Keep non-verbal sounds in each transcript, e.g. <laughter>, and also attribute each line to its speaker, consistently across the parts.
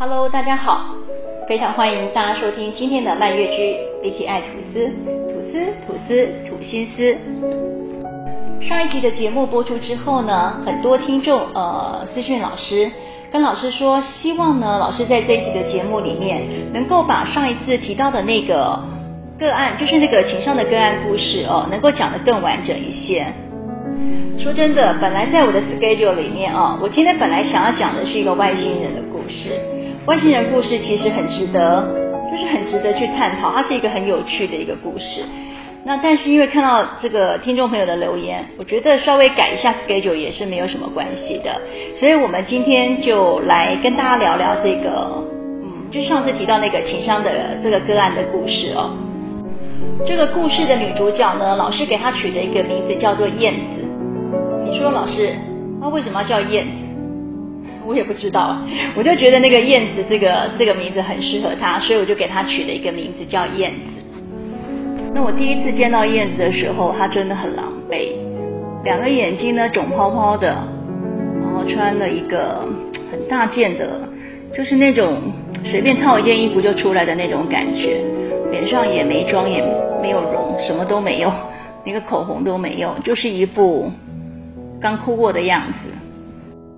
Speaker 1: Hello，大家好，非常欢迎大家收听今天的漫月居 Vicky 爱吐司，吐司吐司吐心思。上一集的节目播出之后呢，很多听众呃私讯老师，跟老师说，希望呢老师在这一集的节目里面能够把上一次提到的那个个案，就是那个情商的个案故事哦，能够讲得更完整一些。说真的，本来在我的 schedule 里面啊，我今天本来想要讲的是一个外星人的故事。外星人故事其实很值得，就是很值得去探讨，它是一个很有趣的一个故事。那但是因为看到这个听众朋友的留言，我觉得稍微改一下 schedule 也是没有什么关系的。所以我们今天就来跟大家聊聊这个，嗯，就上次提到那个情商的这个个案的故事哦。这个故事的女主角呢，老师给她取的一个名字叫做燕子。你说老师，她为什么要叫燕子？我也不知道，我就觉得那个燕子这个这个名字很适合她，所以我就给她取了一个名字叫燕子。那我第一次见到燕子的时候，她真的很狼狈，两个眼睛呢肿泡泡的，然后穿了一个很大件的，就是那种随便套一件衣服就出来的那种感觉，脸上也没妆也没有容，什么都没有，连个口红都没有，就是一副刚哭过的样子。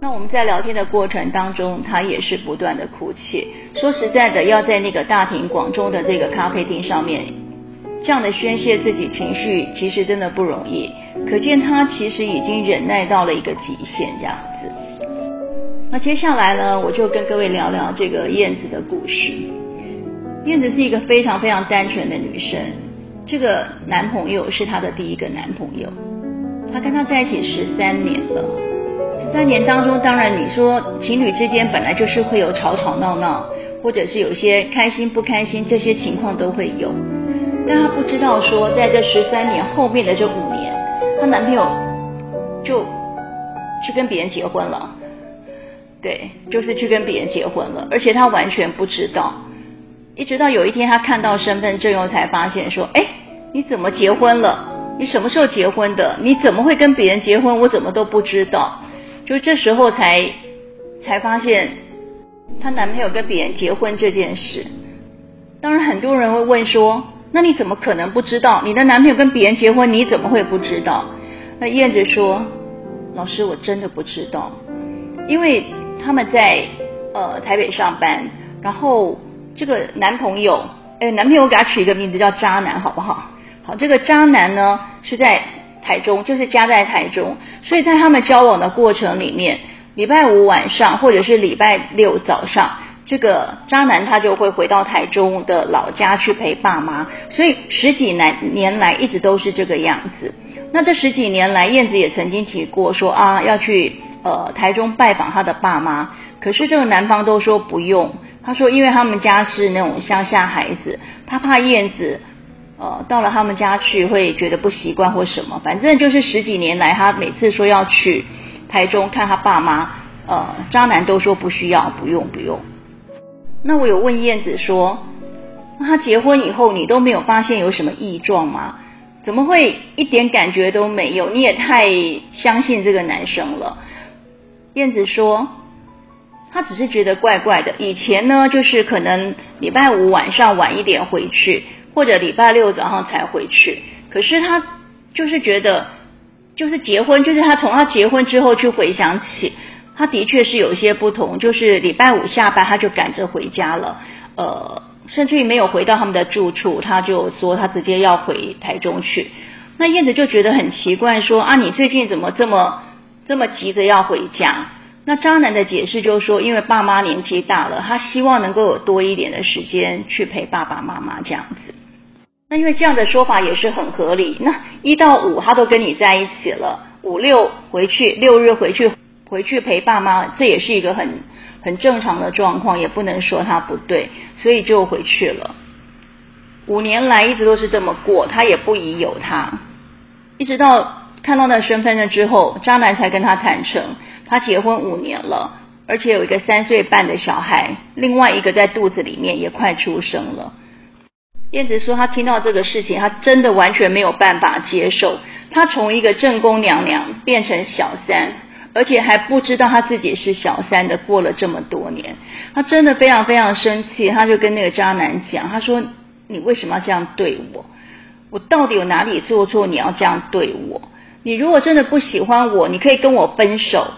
Speaker 1: 那我们在聊天的过程当中，他也是不断的哭泣。说实在的，要在那个大庭广众的这个咖啡厅上面，这样的宣泄自己情绪，其实真的不容易。可见他其实已经忍耐到了一个极限，这样子。那接下来呢，我就跟各位聊聊这个燕子的故事。燕子是一个非常非常单纯的女生，这个男朋友是她的第一个男朋友，她跟他在一起十三年了。十三年当中，当然你说情侣之间本来就是会有吵吵闹闹，或者是有些开心不开心，这些情况都会有。但她不知道说，在这十三年后面的这五年，她男朋友就去跟别人结婚了。对，就是去跟别人结婚了，而且她完全不知道。一直到有一天，她看到身份证后才发现说：“哎，你怎么结婚了？你什么时候结婚的？你怎么会跟别人结婚？我怎么都不知道。”就这时候才才发现她男朋友跟别人结婚这件事。当然，很多人会问说：“那你怎么可能不知道？你的男朋友跟别人结婚，你怎么会不知道？”那燕子说：“老师，我真的不知道，因为他们在呃台北上班，然后这个男朋友，哎，男朋友给他取一个名字叫渣男，好不好？好，这个渣男呢是在。台中就是家在台中，所以在他们交往的过程里面，礼拜五晚上或者是礼拜六早上，这个渣男他就会回到台中的老家去陪爸妈，所以十几年年来一直都是这个样子。那这十几年来，燕子也曾经提过说啊要去呃台中拜访他的爸妈，可是这个男方都说不用，他说因为他们家是那种乡下孩子，他怕燕子。呃，到了他们家去会觉得不习惯或什么，反正就是十几年来，他每次说要去台中看他爸妈，呃，渣男都说不需要，不用，不用。那我有问燕子说，那他结婚以后你都没有发现有什么异状吗？怎么会一点感觉都没有？你也太相信这个男生了。燕子说，他只是觉得怪怪的。以前呢，就是可能礼拜五晚上晚一点回去。或者礼拜六早上才回去，可是他就是觉得，就是结婚，就是他从他结婚之后去回想起，他的确是有些不同，就是礼拜五下班他就赶着回家了，呃，甚至于没有回到他们的住处，他就说他直接要回台中去。那燕子就觉得很奇怪，说啊，你最近怎么这么这么急着要回家？那渣男的解释就是说，因为爸妈年纪大了，他希望能够有多一点的时间去陪爸爸妈妈这样子。那因为这样的说法也是很合理。那一到五他都跟你在一起了，五六回去，六日回去回去陪爸妈，这也是一个很很正常的状况，也不能说他不对，所以就回去了。五年来一直都是这么过，他也不疑有他，一直到看到那身份证之后，渣男才跟他坦诚，他结婚五年了，而且有一个三岁半的小孩，另外一个在肚子里面也快出生了。燕子说：“她听到这个事情，她真的完全没有办法接受。她从一个正宫娘娘变成小三，而且还不知道她自己是小三的，过了这么多年，她真的非常非常生气，她就跟那个渣男讲，她说：“你为什么要这样对我？我到底有哪里做错？你要这样对我？你如果真的不喜欢我，你可以跟我分手，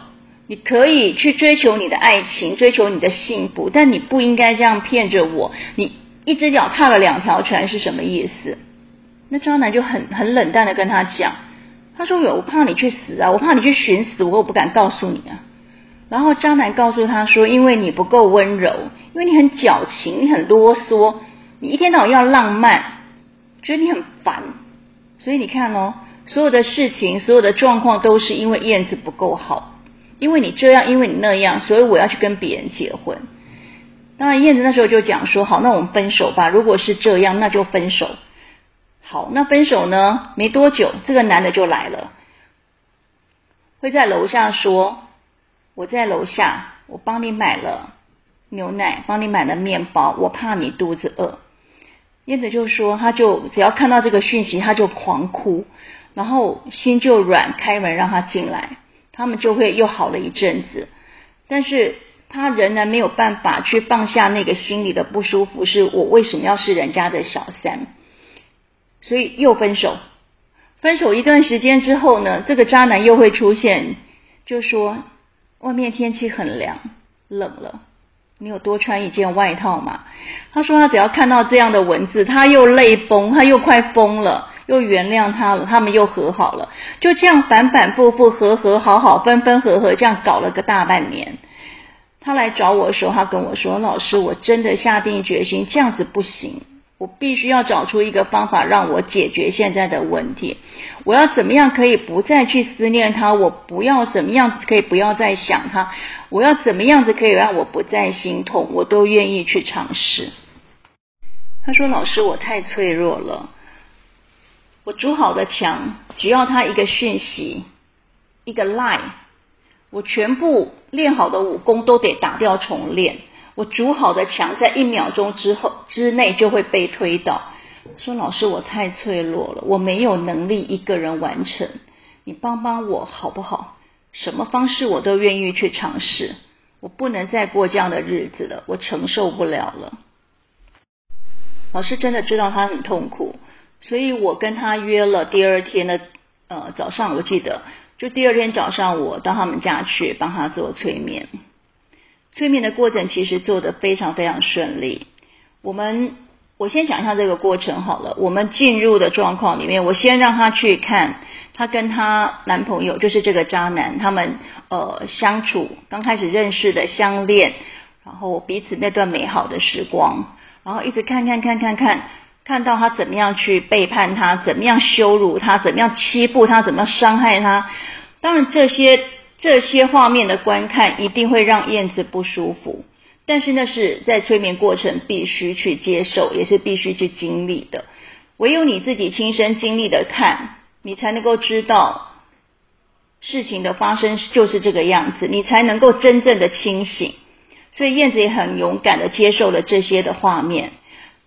Speaker 1: 你可以去追求你的爱情，追求你的幸福，但你不应该这样骗着我。你一只脚踏了两条船是什么意思？”那渣男就很很冷淡的跟他讲。他说有：“我怕你去死啊！我怕你去寻死，我又不敢告诉你啊。”然后渣男告诉他说：“因为你不够温柔，因为你很矫情，你很啰嗦，你一天到晚要浪漫，觉得你很烦。所以你看哦，所有的事情，所有的状况都是因为燕子不够好，因为你这样，因为你那样，所以我要去跟别人结婚。当然，燕子那时候就讲说：好，那我们分手吧。如果是这样，那就分手。”好，那分手呢？没多久，这个男的就来了，会在楼下说：“我在楼下，我帮你买了牛奶，帮你买了面包，我怕你肚子饿。”燕子就说：“他就只要看到这个讯息，他就狂哭，然后心就软，开门让他进来，他们就会又好了一阵子。但是他仍然没有办法去放下那个心里的不舒服，是我为什么要是人家的小三？”所以又分手，分手一段时间之后呢，这个渣男又会出现，就说外面天气很凉，冷了，你有多穿一件外套吗？他说他只要看到这样的文字，他又泪崩，他又快疯了，又原谅他了，他们又和好了，就这样反反复复，和和好好，分分合合，这样搞了个大半年。他来找我的时候，他跟我说：“老师，我真的下定决心，这样子不行。”我必须要找出一个方法让我解决现在的问题。我要怎么样可以不再去思念他？我不要怎么样可以不要再想他？我要怎么样子可以让我不再心痛？我都愿意去尝试。他说：“老师，我太脆弱了。我筑好的墙，只要他一个讯息，一个 lie 我全部练好的武功都得打掉重练。”我筑好的墙，在一秒钟之后之内就会被推倒。说老师，我太脆弱了，我没有能力一个人完成，你帮帮我好不好？什么方式我都愿意去尝试。我不能再过这样的日子了，我承受不了了。老师真的知道他很痛苦，所以我跟他约了第二天的呃早上，我记得就第二天早上，我到他们家去帮他做催眠。催眠的过程其实做得非常非常顺利。我们我先讲一下这个过程好了。我们进入的状况里面，我先让他去看她跟她男朋友，就是这个渣男，他们呃相处刚开始认识的相恋，然后彼此那段美好的时光，然后一直看看看看看，看到他怎么样去背叛他，怎么样羞辱他，怎么样欺负他，怎么样伤害他。当然这些。这些画面的观看一定会让燕子不舒服，但是那是在催眠过程必须去接受，也是必须去经历的。唯有你自己亲身经历的看，你才能够知道事情的发生就是这个样子，你才能够真正的清醒。所以燕子也很勇敢的接受了这些的画面。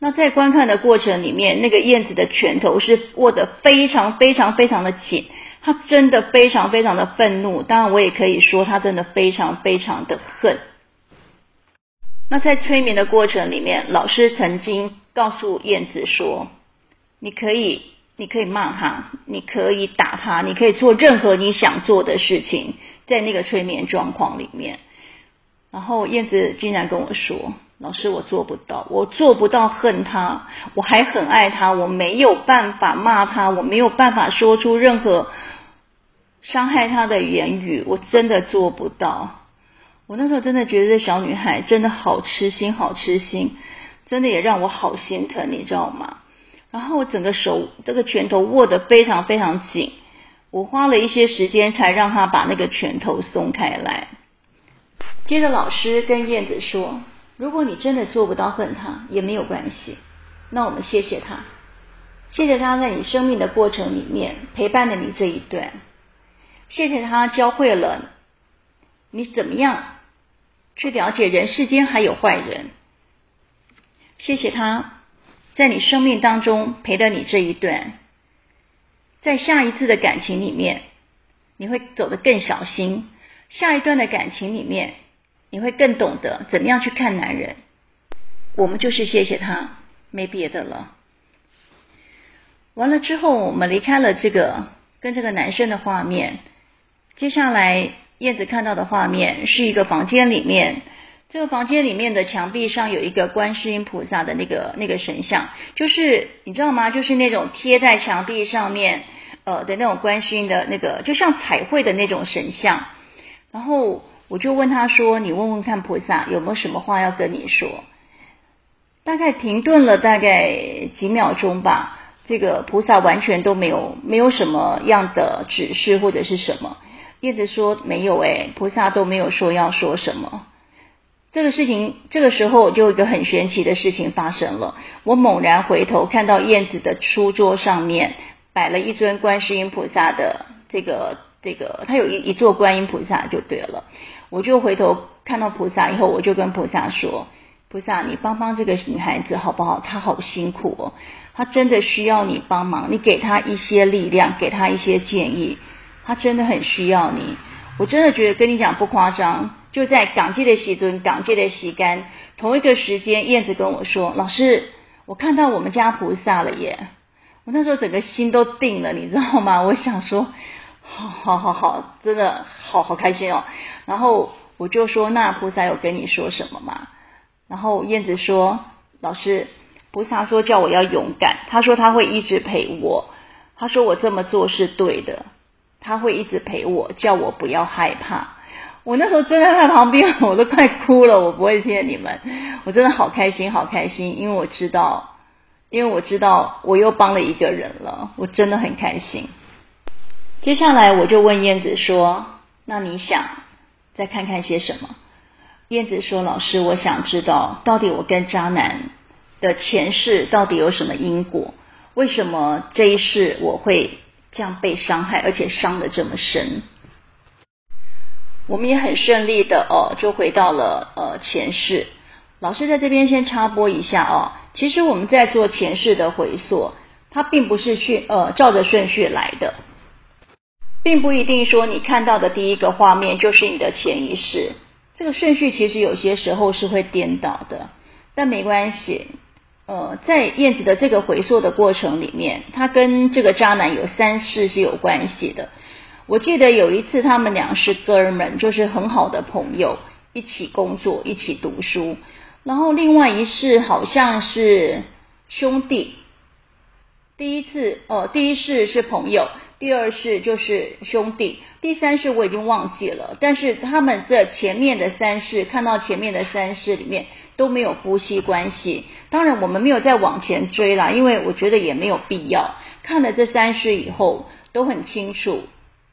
Speaker 1: 那在观看的过程里面，那个燕子的拳头是握得非常非常非常的紧。他真的非常非常的愤怒，当然我也可以说他真的非常非常的恨。那在催眠的过程里面，老师曾经告诉燕子说：“你可以，你可以骂他，你可以打他，你可以做任何你想做的事情，在那个催眠状况里面。”然后燕子竟然跟我说：“老师，我做不到，我做不到恨他，我还很爱他，我没有办法骂他，我没有办法说出任何。”伤害他的言语，我真的做不到。我那时候真的觉得这小女孩真的好痴心，好痴心，真的也让我好心疼，你知道吗？然后我整个手这个拳头握得非常非常紧，我花了一些时间才让她把那个拳头松开来。接着老师跟燕子说：“如果你真的做不到恨他，也没有关系，那我们谢谢他，谢谢他在你生命的过程里面陪伴了你这一段。”谢谢他教会了你怎么样去了解人世间还有坏人。谢谢他在你生命当中陪了你这一段，在下一次的感情里面，你会走得更小心，下一段的感情里面，你会更懂得怎么样去看男人。我们就是谢谢他，没别的了。完了之后，我们离开了这个跟这个男生的画面。接下来，燕子看到的画面是一个房间里面，这个房间里面的墙壁上有一个观世音菩萨的那个那个神像，就是你知道吗？就是那种贴在墙壁上面呃的那种观世音的那个，就像彩绘的那种神像。然后我就问他说：“你问问看菩萨有没有什么话要跟你说？”大概停顿了大概几秒钟吧，这个菩萨完全都没有没有什么样的指示或者是什么。叶子说没有诶，菩萨都没有说要说什么。这个事情这个时候就有一个很玄奇的事情发生了。我猛然回头看到燕子的书桌上面摆了一尊观世音菩萨的这个这个，他有一一座观音菩萨就对了。我就回头看到菩萨以后，我就跟菩萨说。菩萨，你帮帮这个女孩子好不好？她好辛苦哦，她真的需要你帮忙，你给她一些力量，给她一些建议，她真的很需要你。我真的觉得跟你讲不夸张，就在港界的西尊，港界的西干，同一个时间，燕子跟我说：“老师，我看到我们家菩萨了耶！”我那时候整个心都定了，你知道吗？我想说，好好好好，真的好好开心哦。然后我就说：“那菩萨有跟你说什么吗？”然后燕子说：“老师，菩萨说叫我要勇敢。他说他会一直陪我。他说我这么做是对的。他会一直陪我，叫我不要害怕。我那时候站在他旁边，我都快哭了。我不会骗你们，我真的好开心，好开心，因为我知道，因为我知道我又帮了一个人了。我真的很开心。接下来我就问燕子说：那你想再看看些什么？”燕子说：“老师，我想知道，到底我跟渣男的前世到底有什么因果？为什么这一世我会这样被伤害，而且伤得这么深？”我们也很顺利的哦，就回到了呃前世。老师在这边先插播一下哦，其实我们在做前世的回溯，它并不是顺呃照着顺序来的，并不一定说你看到的第一个画面就是你的前一世。这个顺序其实有些时候是会颠倒的，但没关系。呃，在燕子的这个回溯的过程里面，他跟这个渣男有三世是有关系的。我记得有一次他们俩是哥们，就是很好的朋友，一起工作，一起读书。然后另外一世好像是兄弟。第一次，呃，第一世是朋友。第二世就是兄弟，第三世我已经忘记了。但是他们这前面的三世，看到前面的三世里面都没有夫妻关系。当然我们没有再往前追啦，因为我觉得也没有必要。看了这三世以后，都很清楚，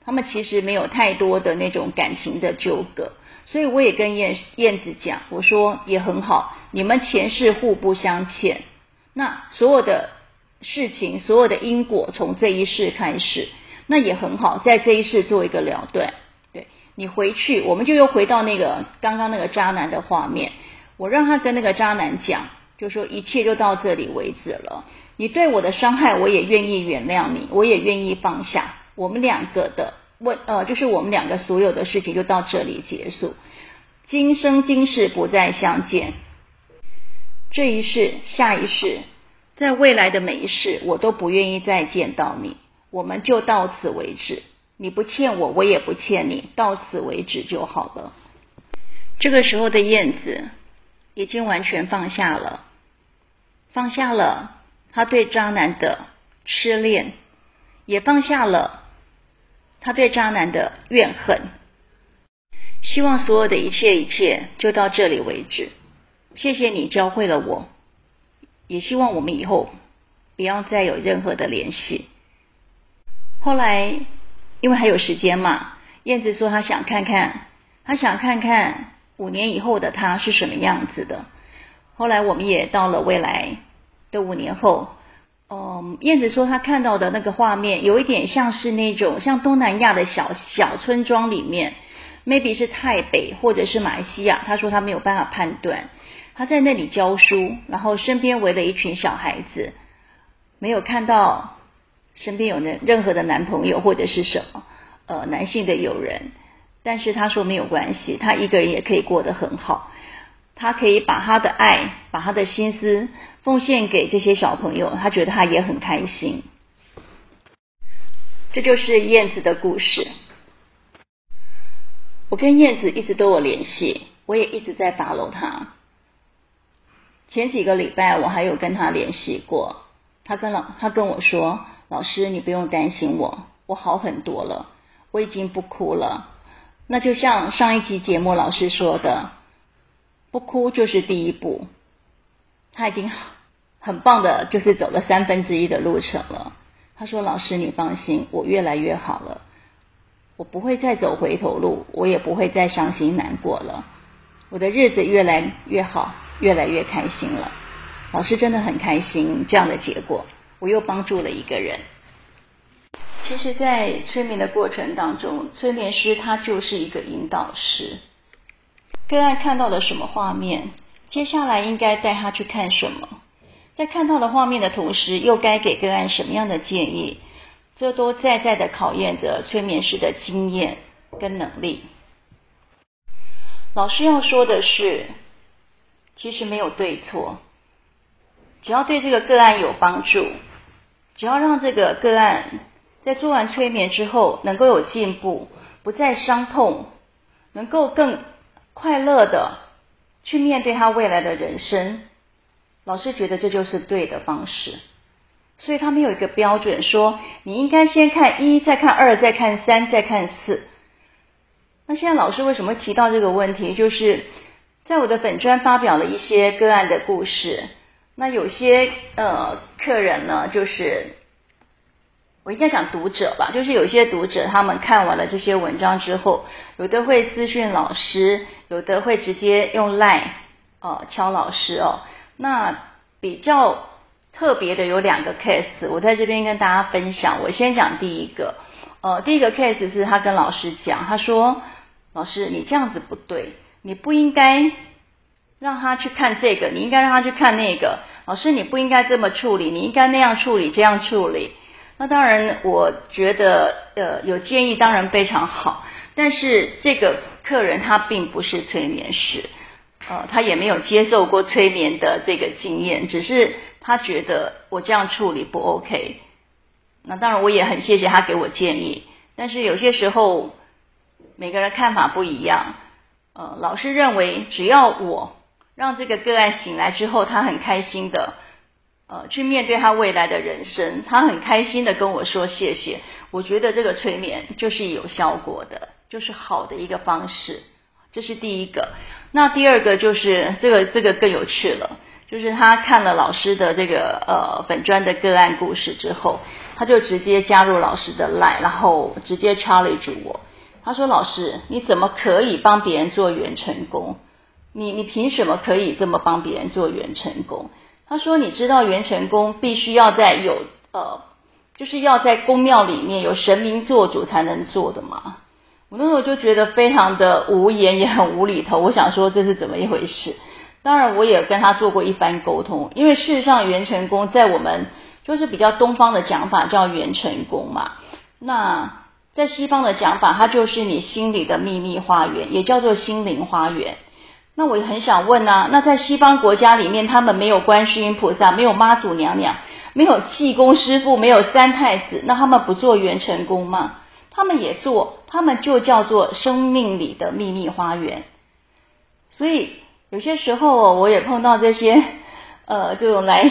Speaker 1: 他们其实没有太多的那种感情的纠葛。所以我也跟燕燕子讲，我说也很好，你们前世互不相欠，那所有的。事情所有的因果从这一世开始，那也很好，在这一世做一个了断。对，你回去，我们就又回到那个刚刚那个渣男的画面。我让他跟那个渣男讲，就说一切就到这里为止了。你对我的伤害，我也愿意原谅你，我也愿意放下。我们两个的问，呃，就是我们两个所有的事情就到这里结束，今生今世不再相见。这一世，下一世。在未来的每一世，我都不愿意再见到你。我们就到此为止。你不欠我，我也不欠你，到此为止就好了。这个时候的燕子已经完全放下了，放下了他对渣男的痴恋，也放下了他对渣男的怨恨。希望所有的一切一切就到这里为止。谢谢你教会了我。也希望我们以后不要再有任何的联系。后来，因为还有时间嘛，燕子说她想看看，她想看看五年以后的她是什么样子的。后来我们也到了未来的五年后，嗯，燕子说她看到的那个画面有一点像是那种像东南亚的小小村庄里面，maybe 是泰北或者是马来西亚。她说她没有办法判断。他在那里教书，然后身边围了一群小孩子，没有看到身边有任任何的男朋友或者是什么呃男性的友人，但是他说没有关系，他一个人也可以过得很好。他可以把他的爱，把他的心思奉献给这些小朋友，他觉得他也很开心。这就是燕子的故事。我跟燕子一直都有联系，我也一直在 follow 他。前几个礼拜我还有跟他联系过，他跟老他跟我说：“老师，你不用担心我，我好很多了，我已经不哭了。”那就像上一集节目老师说的。不哭就是第一步，他已经很棒的，就是走了三分之一的路程了。他说：“老师，你放心，我越来越好了，我不会再走回头路，我也不会再伤心难过了，我的日子越来越好，越来越开心了。”老师真的很开心这样的结果，我又帮助了一个人。其实，在催眠的过程当中，催眠师他就是一个引导师。个案看到了什么画面？接下来应该带他去看什么？在看到了画面的同时，又该给个案什么样的建议？这都在在的考验着催眠师的经验跟能力。老师要说的是，其实没有对错，只要对这个个案有帮助，只要让这个个案在做完催眠之后能够有进步，不再伤痛，能够更。快乐的去面对他未来的人生，老师觉得这就是对的方式，所以他没有一个标准说你应该先看一，再看二，再看三，再看四。那现在老师为什么提到这个问题？就是在我的粉专发表了一些个案的故事，那有些呃客人呢，就是。我应该讲读者吧，就是有些读者他们看完了这些文章之后，有的会私讯老师，有的会直接用 line 哦敲老师哦。那比较特别的有两个 case，我在这边跟大家分享。我先讲第一个，呃，第一个 case 是他跟老师讲，他说：“老师，你这样子不对，你不应该让他去看这个，你应该让他去看那个。老师，你不应该这么处理，你应该那样处理，这样处理。”那当然，我觉得呃有建议当然非常好，但是这个客人他并不是催眠师，呃，他也没有接受过催眠的这个经验，只是他觉得我这样处理不 OK。那当然我也很谢谢他给我建议，但是有些时候每个人看法不一样，呃，老师认为只要我让这个个案醒来之后，他很开心的。呃，去面对他未来的人生，他很开心的跟我说谢谢。我觉得这个催眠就是有效果的，就是好的一个方式。这是第一个。那第二个就是这个这个更有趣了，就是他看了老师的这个呃本专的个案故事之后，他就直接加入老师的 line，然后直接 challenge 我。他说：“老师，你怎么可以帮别人做元成功？你你凭什么可以这么帮别人做元成功？”他说：“你知道元成功必须要在有呃，就是要在宫庙里面有神明做主才能做的吗？”我那时候就觉得非常的无言，也很无厘头。我想说这是怎么一回事？当然，我也跟他做过一番沟通，因为事实上元成功在我们就是比较东方的讲法叫元成功嘛。那在西方的讲法，它就是你心里的秘密花园，也叫做心灵花园。那我也很想问啊，那在西方国家里面，他们没有观世音菩萨，没有妈祖娘娘，没有济公师傅，没有三太子，那他们不做元成功吗？他们也做，他们就叫做生命里的秘密花园。所以有些时候，我也碰到这些 <laughs> 呃这种来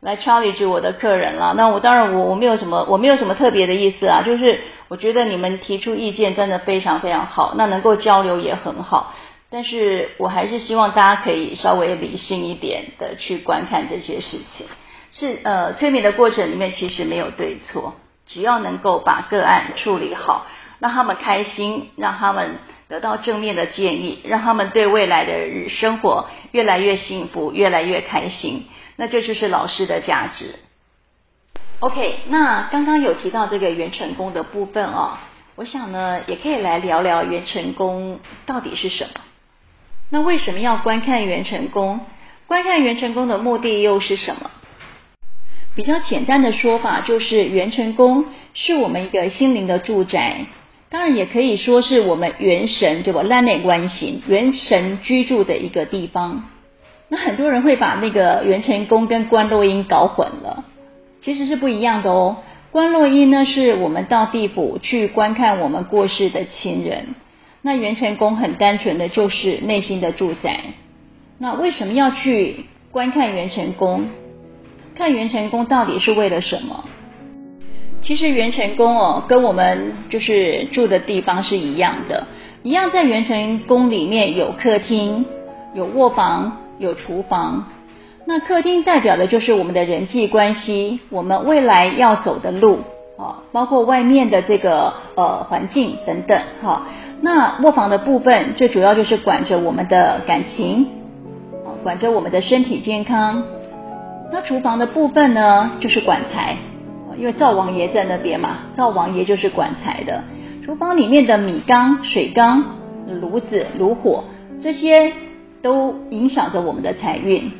Speaker 1: 来 challenge 我的客人了。那我当然我我没有什么我没有什么特别的意思啊，就是我觉得你们提出意见真的非常非常好，那能够交流也很好。但是我还是希望大家可以稍微理性一点的去观看这些事情。是呃，催眠的过程里面其实没有对错，只要能够把个案处理好，让他们开心，让他们得到正面的建议，让他们对未来的日生活越来越幸福，越来越开心，那这就是老师的价值。OK，那刚刚有提到这个元成功的部分哦，我想呢也可以来聊聊元成功到底是什么。那为什么要观看元成功？观看元成功的目的又是什么？比较简单的说法就是，元成功是我们一个心灵的住宅。当然也可以说是我们元神对吧？烂内关系，元神居住的一个地方。那很多人会把那个元辰宫跟观落音搞混了，其实是不一样的哦。观落阴呢，是我们到地府去观看我们过世的亲人，那元辰宫很单纯的就是内心的住宅。那为什么要去观看元辰宫？看元辰宫到底是为了什么？其实元辰宫哦，跟我们就是住的地方是一样的，一样在元辰宫里面有客厅、有卧房、有厨房。那客厅代表的就是我们的人际关系，我们未来要走的路啊，包括外面的这个呃环境等等哈。那卧房的部分最主要就是管着我们的感情，啊，管着我们的身体健康。那厨房的部分呢，就是管财，因为灶王爷在那边嘛，灶王爷就是管财的。厨房里面的米缸、水缸、炉子、炉火这些都影响着我们的财运。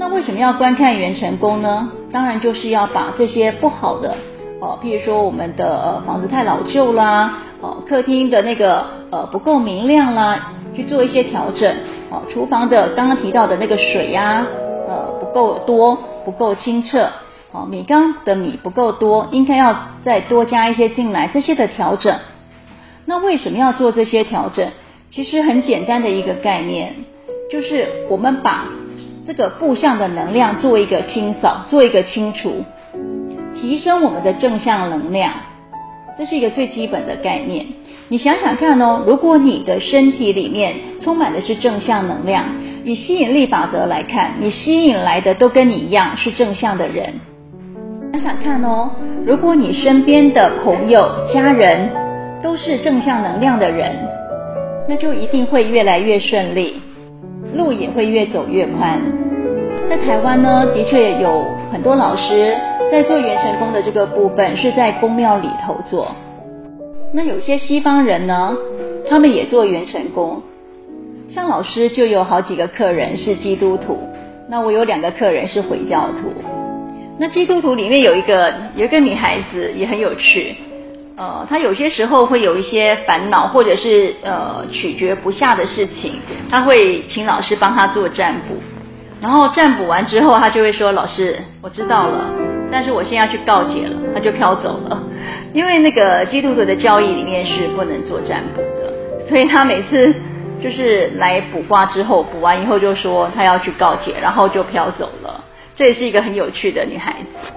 Speaker 1: 那为什么要观看元成功呢？当然就是要把这些不好的哦，譬如说我们的房子太老旧啦，哦客厅的那个呃不够明亮啦，去做一些调整。哦，厨房的刚刚提到的那个水呀，呃不够多，不够清澈。哦，米缸的米不够多，应该要再多加一些进来，这些的调整。那为什么要做这些调整？其实很简单的一个概念，就是我们把。这个负向的能量做一个清扫，做一个清除，提升我们的正向能量，这是一个最基本的概念。你想想看哦，如果你的身体里面充满的是正向能量，以吸引力法则来看，你吸引来的都跟你一样是正向的人。想想看哦，如果你身边的朋友、家人都是正向能量的人，那就一定会越来越顺利。路也会越走越宽。在台湾呢，的确有很多老师在做元辰宫的这个部分，是在宫庙里头做。那有些西方人呢，他们也做元辰宫。像老师就有好几个客人是基督徒，那我有两个客人是回教徒。那基督徒里面有一个有一个女孩子也很有趣。呃，他有些时候会有一些烦恼，或者是呃取决不下的事情，他会请老师帮他做占卜，然后占卜完之后，他就会说：“老师，我知道了，但是我现在要去告解了。”他就飘走了，<laughs> 因为那个基督徒的教义里面是不能做占卜的，所以他每次就是来卜卦之后，卜完以后就说他要去告解，然后就飘走了。这也是一个很有趣的女孩子。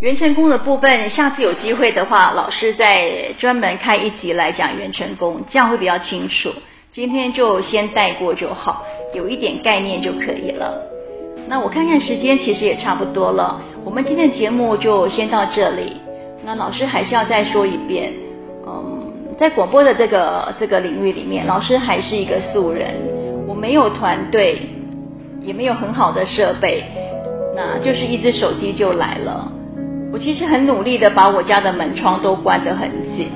Speaker 1: 元成功的部分，下次有机会的话，老师再专门开一集来讲元成功，这样会比较清楚。今天就先带过就好，有一点概念就可以了。那我看看时间，其实也差不多了，我们今天的节目就先到这里。那老师还是要再说一遍，嗯，在广播的这个这个领域里面，老师还是一个素人，我没有团队，也没有很好的设备，那就是一只手机就来了。我其实很努力的把我家的门窗都关得很紧，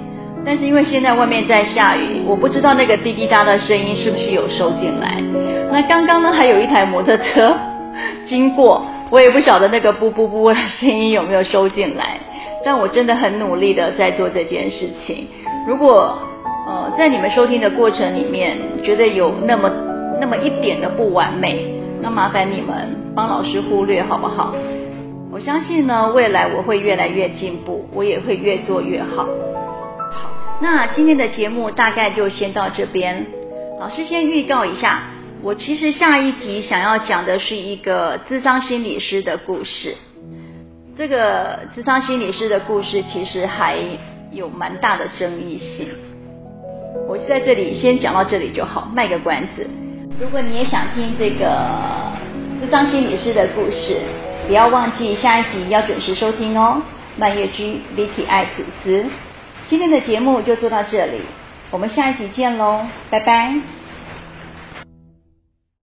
Speaker 1: 但是因为现在外面在下雨，我不知道那个滴滴答的声音是不是有收进来。那刚刚呢，还有一台摩托车 <laughs> 经过，我也不晓得那个噗噗噗的声音有没有收进来。但我真的很努力的在做这件事情。如果呃在你们收听的过程里面觉得有那么那么一点的不完美，那麻烦你们帮老师忽略好不好？我相信呢，未来我会越来越进步，我也会越做越好。好，那今天的节目大概就先到这边。老师先预告一下，我其实下一集想要讲的是一个智商心理师的故事。这个智商心理师的故事其实还有蛮大的争议性。我在这里先讲到这里就好，卖个关子。如果你也想听这个智商心理师的故事，不要忘记下一集要准时收听哦，蔓越居 Vicky 爱吐司。今天的节目就做到这里，我们下一集见喽，拜拜。